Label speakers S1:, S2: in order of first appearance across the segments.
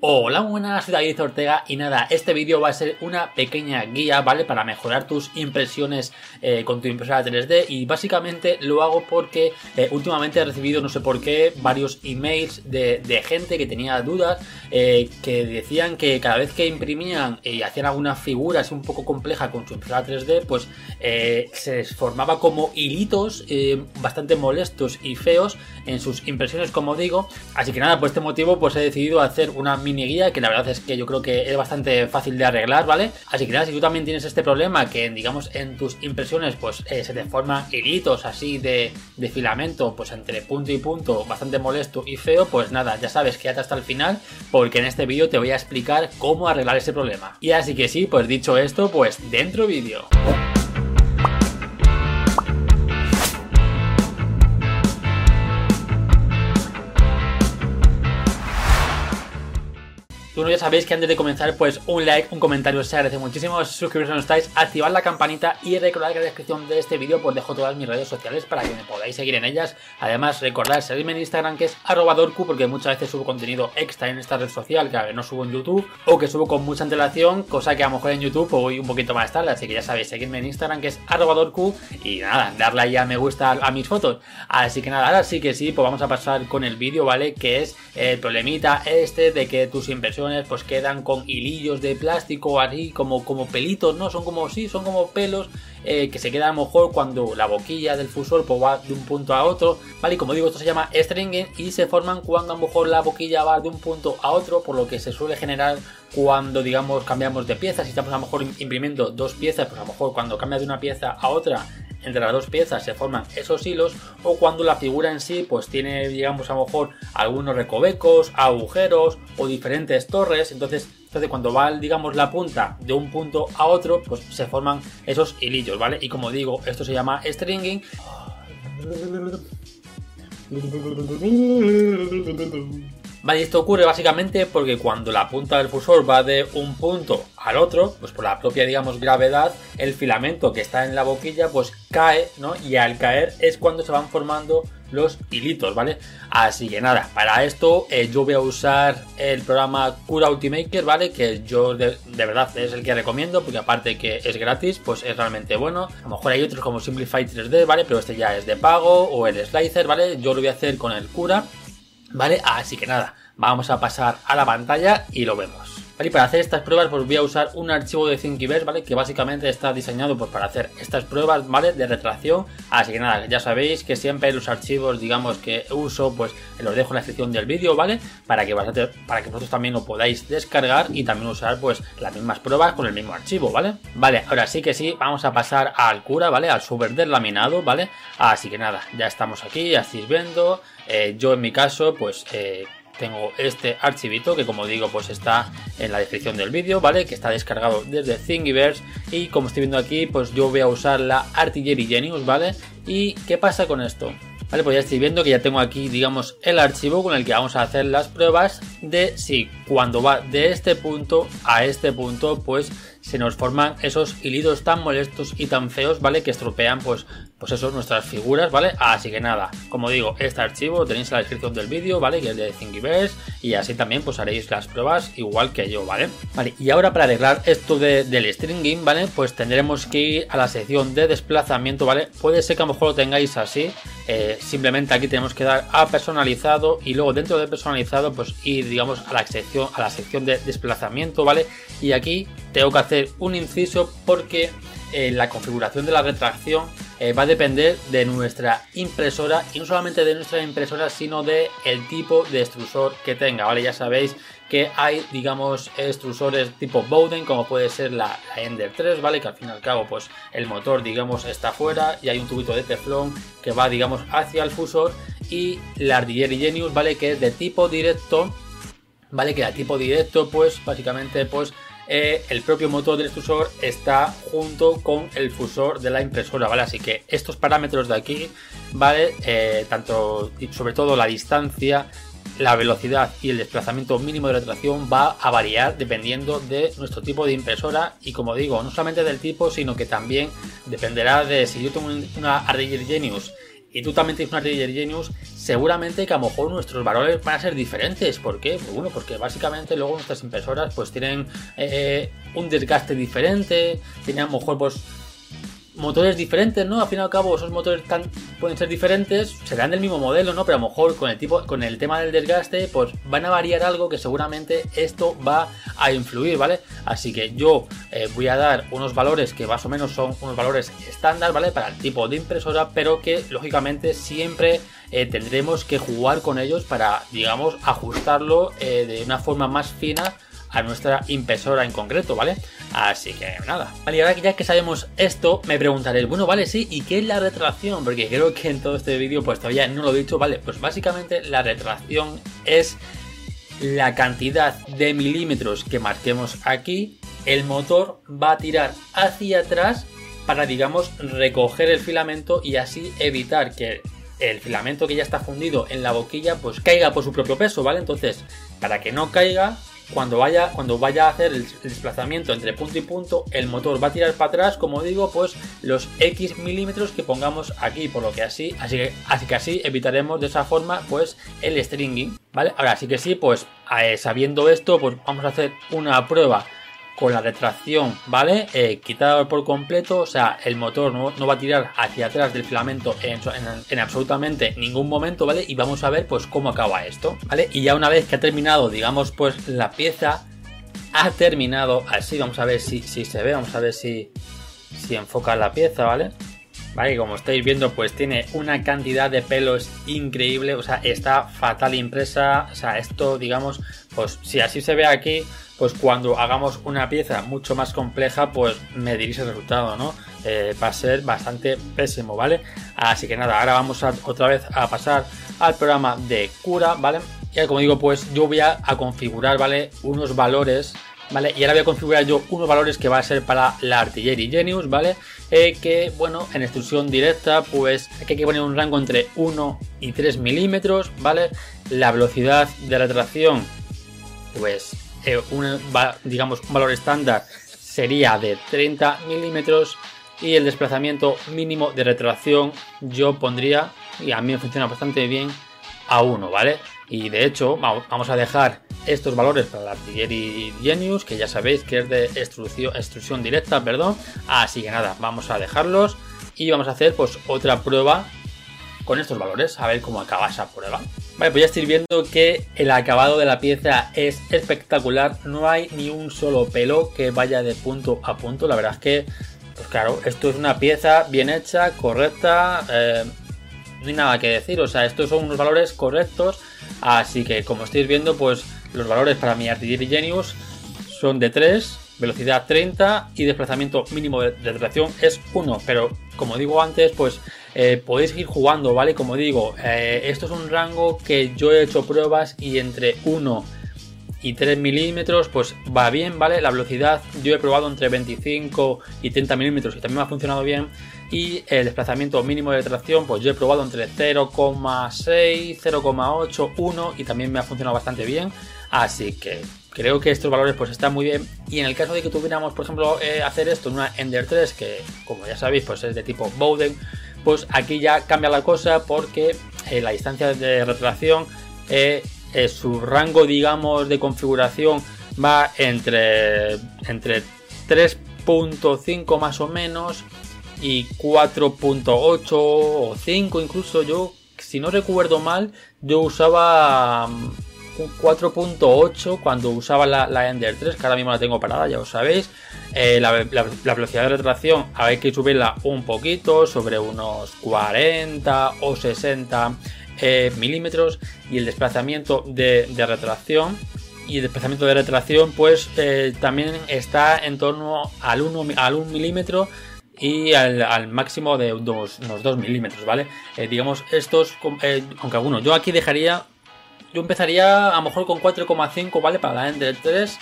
S1: Hola, buenas, soy David Ortega y nada, este vídeo va a ser una pequeña guía, ¿vale? Para mejorar tus impresiones eh, con tu impresora 3D y básicamente lo hago porque eh, últimamente he recibido, no sé por qué, varios emails de, gente que tenía dudas, eh, que decían que cada vez que imprimían y hacían alguna figura así un poco compleja con su impresora 3D, pues se formaba como hilitos bastante molestos y feos en sus impresiones, como digo. Así que nada, por este motivo pues he decidido hacer una mini guía que la verdad es que yo creo que es bastante fácil de arreglar, ¿vale? Así que nada, si tú también tienes este problema que digamos en tus impresiones pues eh, se te forman hilitos así de, de, filamento pues entre punto y punto bastante molesto y feo, pues nada, ya sabes, quédate hasta el final porque en este vídeo te voy a explicar cómo arreglar ese problema. Y así que sí, pues dicho esto, pues dentro vídeo. Bueno, ya sabéis que antes de comenzar, pues un like, un comentario se agradece muchísimo, suscribiros si no estáis, activar la campanita y recordad que en la descripción de este vídeo pues dejo todas mis redes sociales para que me podáis seguir en ellas. Además, recordad seguirme en Instagram que es arroba porque muchas veces subo contenido extra en esta red social que no subo en YouTube o que subo con mucha antelación, cosa que a lo mejor en YouTube pues, voy un poquito más tarde, así que ya sabéis, seguirme en Instagram que es arroba y nada, darle ahí a me gusta a mis fotos. Así que nada, ahora sí que sí, pues vamos a pasar con el vídeo, ¿vale? Que es el problemita este de que tus pues quedan con hilillos de plástico así como, como pelitos, ¿no? Son como, sí, son como pelos eh, que se quedan a lo mejor cuando la boquilla del fusor pues, va de un punto a otro, ¿vale? Y como digo, esto se llama stringing y se forman cuando a lo mejor la boquilla va de un punto a otro, por lo que se suele generar cuando, digamos, cambiamos de piezas. Si estamos a lo mejor imprimiendo dos piezas, pues a lo mejor cuando cambias de una pieza a otra entre las dos piezas se forman esos hilos o cuando la figura en sí pues tiene digamos a lo mejor algunos recovecos, agujeros o diferentes torres, entonces entonces cuando va digamos la punta de un punto a otro pues se forman esos hilillos, ¿vale? Y como digo, esto se llama stringing. Vale, esto ocurre básicamente porque cuando la punta del fusor va de un punto al otro, pues por la propia, digamos, gravedad, el filamento que está en la boquilla, pues cae, ¿no? Y al caer es cuando se van formando los hilitos, ¿vale? Así que nada, para esto eh, yo voy a usar el programa Cura Ultimaker, ¿vale? Que yo de, verdad es el que recomiendo, porque aparte que es gratis, pues es realmente bueno. A lo mejor hay otros como Simplify 3D, ¿vale? Pero este ya es de pago, o el Slicer, ¿vale? Yo lo voy a hacer con el Cura. ¿Vale? Así que nada, vamos a pasar a la pantalla y lo vemos. Vale, y para hacer estas pruebas pues voy a usar un archivo de Thingiverse, ¿vale? Que básicamente está diseñado pues, para hacer estas pruebas, ¿vale? De retracción. Así que nada, ya sabéis que siempre los archivos, digamos, que uso, pues los dejo en la descripción del vídeo, ¿vale? Para que, para que vosotros también lo podáis descargar y también usar, pues, las mismas pruebas con el mismo archivo, ¿vale? Vale, ahora sí que sí, vamos a pasar al cura, ¿vale? Al super del laminado, ¿vale? Así que nada, ya estamos aquí, ya estáis viendo. Eh, yo en mi caso, pues... Eh, tengo este archivito que como digo pues está en la descripción del vídeo, ¿vale? Que está descargado desde Thingiverse y como estoy viendo aquí pues yo voy a usar la Artillery Genius, ¿vale? ¿Y qué pasa con esto? Vale, pues ya estoy viendo que ya tengo aquí, digamos, el archivo con el que vamos a hacer las pruebas de si cuando va de este punto a este punto, pues se nos forman esos hilitos tan molestos y tan feos, ¿vale? Que estropean, pues, pues eso, nuestras figuras, ¿vale? Así que nada, como digo, este archivo tenéis en la descripción del vídeo, ¿vale? Que es de Thingiverse y así también pues haréis las pruebas igual que yo, ¿vale? Vale, y ahora para arreglar esto del stringing, ¿vale? Pues tendremos que ir a la sección de desplazamiento, ¿vale? Puede ser que a lo mejor lo tengáis así, eh, simplemente aquí tenemos que dar a personalizado y luego dentro de personalizado pues ir, digamos, a la sección, a la sección de desplazamiento, ¿vale? Y aquí tengo que hacer un inciso porque eh, la configuración de la retracción eh, va a depender de nuestra impresora y no solamente de nuestra impresora sino de el tipo de extrusor que tenga, ¿vale? Ya sabéis que hay, digamos, extrusores tipo Bowden, como puede ser la, Ender 3, ¿vale? Que al fin y al cabo, pues el motor, digamos, está fuera y hay un tubito de teflón que va, digamos, hacia el fusor y la Artillery Genius, ¿vale? Que es de tipo directo, ¿vale? Que de tipo directo, pues básicamente, pues eh, el propio motor del extrusor está junto con el fusor de la impresora, ¿vale? Así que estos parámetros de aquí, ¿vale? Eh, tanto sobre todo la distancia, la velocidad y el desplazamiento mínimo de la tracción va a variar dependiendo de nuestro tipo de impresora y como digo, no solamente del tipo, sino que también dependerá de si yo tengo una Artillery Genius y tú también tienes una Artillery Genius, seguramente que a lo mejor nuestros valores van a ser diferentes. ¿Por qué? Pues bueno, porque básicamente luego nuestras impresoras pues tienen eh, un desgaste diferente, tienen a lo mejor pues motores diferentes, ¿no? Al fin y al cabo, esos motores pueden ser diferentes, serán del mismo modelo, ¿no? Pero a lo mejor con el tipo, con el tema del desgaste, pues van a variar algo que seguramente esto va a influir, ¿vale? Así que yo eh, voy a dar unos valores que más o menos son unos valores estándar, ¿vale? Para el tipo de impresora, pero que lógicamente siempre eh, tendremos que jugar con ellos para, digamos, ajustarlo eh, de una forma más fina a nuestra impresora en concreto, ¿vale? Así que nada. Vale, y ahora que ya que sabemos esto, me preguntaréis, bueno, vale, sí, ¿y qué es la retracción? Porque creo que en todo este vídeo pues todavía no lo he dicho, ¿vale? Pues básicamente la retracción es la cantidad de milímetros que marquemos aquí, el motor va a tirar hacia atrás para, digamos, recoger el filamento y así evitar que el filamento que ya está fundido en la boquilla pues caiga por su propio peso, ¿vale? Entonces, para que no caiga, cuando vaya, cuando vaya a hacer el, desplazamiento entre punto y punto, el motor va a tirar para atrás, como digo, pues los X milímetros que pongamos aquí, por lo que así, así que así, que así evitaremos de esa forma, pues el stringing, ¿vale? Ahora sí que sí, pues eh, sabiendo esto, pues vamos a hacer una prueba con la retracción, ¿vale? Eh, por completo, o sea, el motor no, va a tirar hacia atrás del filamento en, absolutamente ningún momento, ¿vale? Y vamos a ver, pues, cómo acaba esto, ¿vale? Y ya una vez que ha terminado, digamos, pues, la pieza ha terminado así, vamos a ver si, si se ve, vamos a ver si, si enfoca la pieza, ¿vale? Vale, como estáis viendo, pues tiene una cantidad de pelos increíble, o sea, está fatal impresa, o sea, esto, digamos, pues si así se ve aquí, pues cuando hagamos una pieza mucho más compleja, pues mediréis el resultado, ¿no? Eh, va a ser bastante pésimo, ¿vale? Así que nada, ahora vamos otra vez a pasar al programa de cura, ¿vale? Y como digo, pues yo voy a, configurar, ¿vale? Unos valores ¿vale? Y ahora voy a configurar yo unos valores que va a ser para la Artillery Genius, ¿vale? Eh, que, bueno, en extrusión directa, pues aquí hay que poner un rango entre 1 y 3 milímetros, ¿vale? La velocidad de retracción, pues un, digamos, un valor estándar sería de 30 milímetros y el desplazamiento mínimo de retracción yo pondría, y a mí me funciona bastante bien, a 1, ¿vale? Y de hecho vamos a dejar estos valores para la Artillery Genius, que ya sabéis que es de extrusión, directa, perdón. Así que nada, vamos a dejarlos y vamos a hacer pues otra prueba con estos valores, a ver cómo acaba esa prueba. Vale, pues ya estoy viendo que el acabado de la pieza es espectacular, no hay ni un solo pelo que vaya de punto a punto, la verdad es que, pues claro, esto es una pieza bien hecha, correcta, eh, no hay nada que decir, o sea, estos son unos valores correctos, así que como estáis viendo, pues los valores para mi Artillery Genius son de 3, velocidad 30 y desplazamiento mínimo de, de es 1, pero como digo antes, pues eh, podéis ir jugando, ¿vale? Como digo, eh, esto es un rango que yo he hecho pruebas y entre 1 y 3 milímetros, pues va bien, ¿vale? La velocidad yo he probado entre 25 y 30 milímetros y también me ha funcionado bien. Y el desplazamiento mínimo de tracción, pues yo he probado entre 0,6, 0,8, 1 y también me ha funcionado bastante bien. Así que creo que estos valores pues están muy bien. Y en el caso de que tuviéramos, por ejemplo, eh, hacer esto en una Ender 3, que como ya sabéis, pues es de tipo Bowden, pues aquí ya cambia la cosa porque eh, la distancia de retracción, eh, eh, su rango, digamos, de configuración va entre, entre 3.5 más o menos y 4.8 o 5 incluso yo si no recuerdo mal yo usaba 4.8 cuando usaba la, Ender 3, que ahora mismo la tengo parada, ya os sabéis. Eh, la, velocidad de retracción hay que subirla un poquito, sobre unos 40 o 60 eh, milímetros. Y el desplazamiento de, retracción y el desplazamiento de retracción pues eh, también está en torno al 1, al 1 milímetro y al, máximo de unos, 2 milímetros, ¿vale? digamos, estos, aunque algunos, yo aquí dejaría yo empezaría a lo mejor con 4,5, ¿vale? Para la Ender 3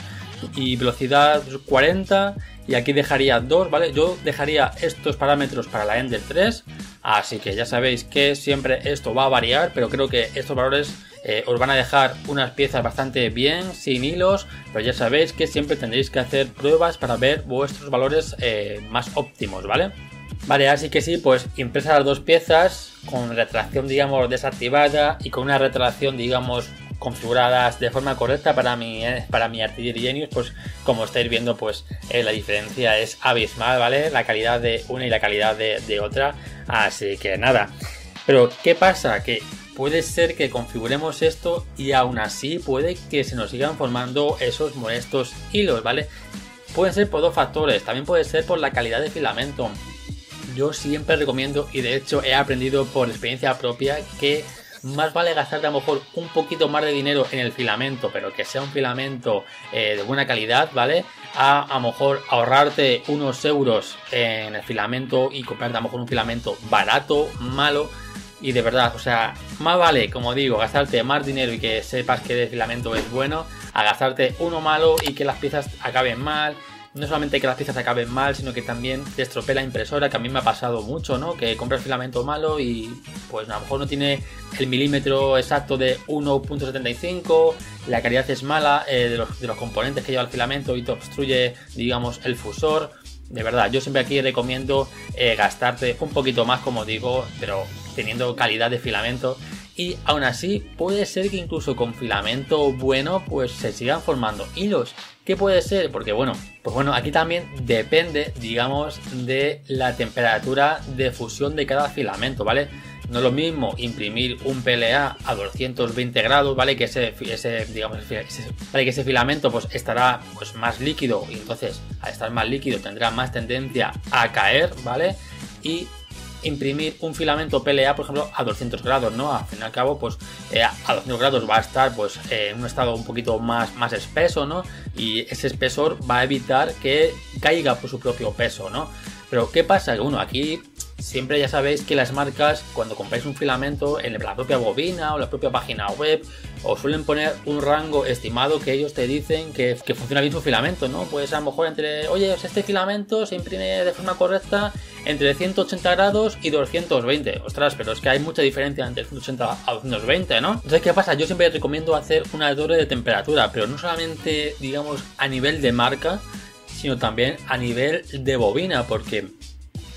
S1: y velocidad 40 y aquí dejaría 2, ¿vale? Yo dejaría estos parámetros para la Ender 3, así que ya sabéis que siempre esto va a variar, pero creo que estos valores eh, os van a dejar unas piezas bastante bien, sin hilos, pero ya sabéis que siempre tendréis que hacer pruebas para ver vuestros valores eh, más óptimos, ¿vale? Vale, así que sí, pues impresa las dos piezas con retracción, digamos, desactivada y con una retracción, digamos, configuradas de forma correcta para mi, eh, para mi Artillery Genius, pues como estáis viendo, pues eh, la diferencia es abismal, ¿vale? La calidad de una y la calidad de, de otra. Así que nada. Pero, ¿qué pasa? Que puede ser que configuremos esto y aún así puede que se nos sigan formando esos molestos hilos, ¿vale? Pueden ser por dos factores, también puede ser por la calidad de filamento. Yo siempre recomiendo y de hecho he aprendido por experiencia propia que más vale gastarte a lo mejor un poquito más de dinero en el filamento, pero que sea un filamento eh, de buena calidad, ¿vale? A a lo mejor ahorrarte unos euros en el filamento y comprarte a lo mejor un filamento barato, malo. Y de verdad, o sea, más vale, como digo, gastarte más dinero y que sepas que el filamento es bueno, a gastarte uno malo y que las piezas acaben mal no solamente que las piezas acaben mal, sino que también te estropee la impresora, que a mí me ha pasado mucho, ¿no? Que compras filamento malo y pues a lo mejor no tiene el milímetro exacto de 1.75, la calidad es mala eh, de, los, de, los, componentes que lleva el filamento y te obstruye, digamos, el fusor. De verdad, yo siempre aquí recomiendo eh, gastarte un poquito más, como digo, pero teniendo calidad de filamento y aún así puede ser que incluso con filamento bueno pues se sigan formando hilos. ¿Qué puede ser? Porque bueno, pues bueno, aquí también depende, digamos, de la temperatura de fusión de cada filamento, ¿vale? No es lo mismo imprimir un PLA a 220 grados, ¿vale? Que ese, ese digamos, ese, que ese filamento pues estará pues más líquido y entonces al estar más líquido tendrá más tendencia a caer, ¿vale? Y imprimir un filamento PLA, por ejemplo, a 200 grados, ¿no? Al fin y al cabo, pues eh, a 200 grados va a estar pues eh, en un estado un poquito más, más espeso, ¿no? Y ese espesor va a evitar que caiga por su propio peso, ¿no? Pero ¿qué pasa? Que aquí siempre ya sabéis que las marcas, cuando compráis un filamento en la propia bobina o la propia página web, os suelen poner un rango estimado que ellos te dicen que, funciona bien su filamento, ¿no? Pues a lo mejor entre, oye, este filamento se imprime de forma correcta entre 180 grados y 220. Ostras, pero es que hay mucha diferencia entre 180 a 220, ¿no? Entonces, ¿qué pasa? Yo siempre recomiendo hacer una torre de temperatura, pero no solamente, digamos, a nivel de marca, sino también a nivel de bobina, porque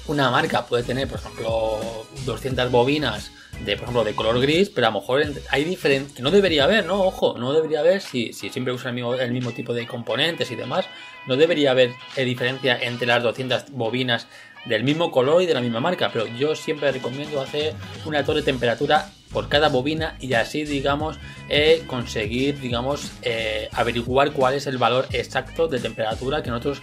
S1: una marca puede tener, por ejemplo, 200 bobinas de, por ejemplo, de color gris, pero a lo mejor hay diferentes, no debería haber, ¿no? Ojo, no debería haber, si, si siempre usan el mismo, tipo de componentes y demás, no debería haber eh, diferencia entre las 200 bobinas del mismo color y de la misma marca, pero yo siempre recomiendo hacer una torre de temperatura por cada bobina y así, digamos, eh, conseguir, digamos, eh, averiguar cuál es el valor exacto de temperatura que nosotros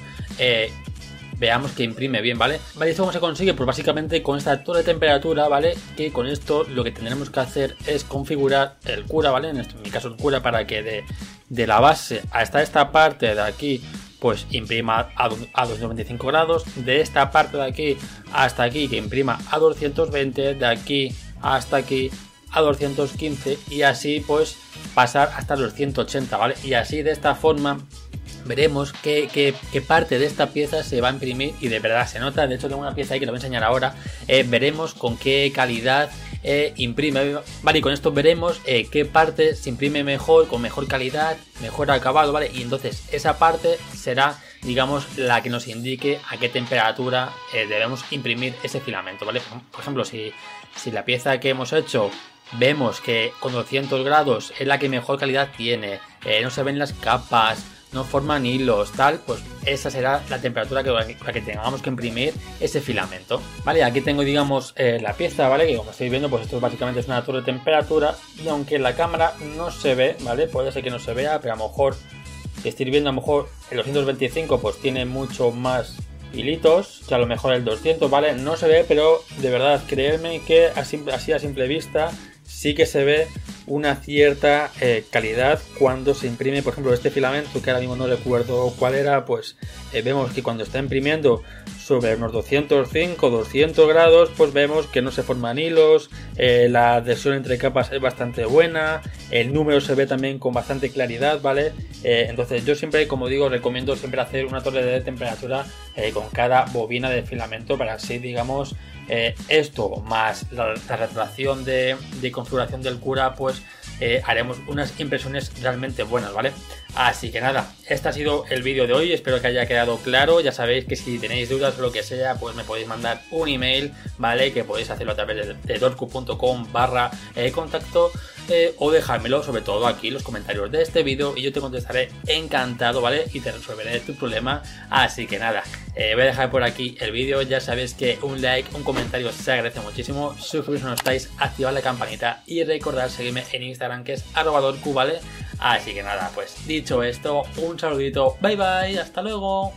S1: veamos que imprime bien, ¿vale? Vale, ¿esto cómo se consigue? Pues básicamente con esta torre de temperatura, ¿vale? Que con esto lo que tendremos que hacer es configurar el cura, ¿vale? En, este, en mi caso el cura para que de, de la base hasta esta parte de aquí pues imprima a, a 295 grados, de esta parte de aquí hasta aquí que imprima a 220, de aquí hasta aquí a 215 y así pues pasar hasta los 180, ¿vale? Y así de esta forma veremos qué, qué, qué, parte de esta pieza se va a imprimir y de verdad se nota, de hecho tengo una pieza ahí que lo voy a enseñar ahora, eh, veremos con qué calidad eh, imprime, vale, y con esto veremos eh, qué parte se imprime mejor, con mejor calidad, mejor acabado, vale, y entonces esa parte será digamos la que nos indique a qué temperatura debemos imprimir ese filamento, vale, por ejemplo, si, si la pieza que hemos hecho vemos que con 200 grados es la que mejor calidad tiene, no se ven las capas, no forman hilos, tal, pues esa será la temperatura que, la que tengamos que imprimir ese filamento. Vale, aquí tengo, digamos, eh, la pieza, ¿vale? Que como estáis viendo, pues esto básicamente es una torre de temperatura. Y aunque la cámara no se ve, ¿vale? Puede ser que no se vea, pero a lo mejor, si estáis viendo, a lo mejor el 225 pues tiene mucho más hilitos, que a lo mejor el 200, ¿vale? No se ve, pero de verdad, creerme que así a simple vista sí que se ve una cierta eh, calidad cuando se imprime, por ejemplo, este filamento que ahora mismo no recuerdo cuál era, pues eh, vemos que cuando está imprimiendo sobre unos 205, 200 grados, pues vemos que no se forman hilos, eh, la adhesión entre capas es bastante buena, el número se ve también con bastante claridad, ¿vale? Entonces yo siempre, como digo, recomiendo siempre hacer una torre de temperatura con cada bobina de filamento para así, digamos, esto más la, la retracción de, de configuración del cura, pues eh, haremos unas impresiones realmente buenas, ¿vale? Así que nada, este ha sido el vídeo de hoy, espero que haya quedado claro, ya sabéis que si tenéis dudas o lo que sea, pues me podéis mandar un email, ¿vale? Que podéis hacerlo a través de, de dorku.com barra eh, contacto eh, o dejármelo sobre todo aquí en los comentarios de este vídeo y yo te contestaré encantado, ¿vale? Y te resolveré tu problema, así que nada, eh, voy a dejar por aquí el vídeo, ya sabéis que un like, un comentario se agradece muchísimo, suscribiros si no estáis, activad la campanita y recordad seguirme en Instagram que es arroba dorku, ¿vale? Así que nada, pues dicho esto, un saludito, bye bye, hasta luego.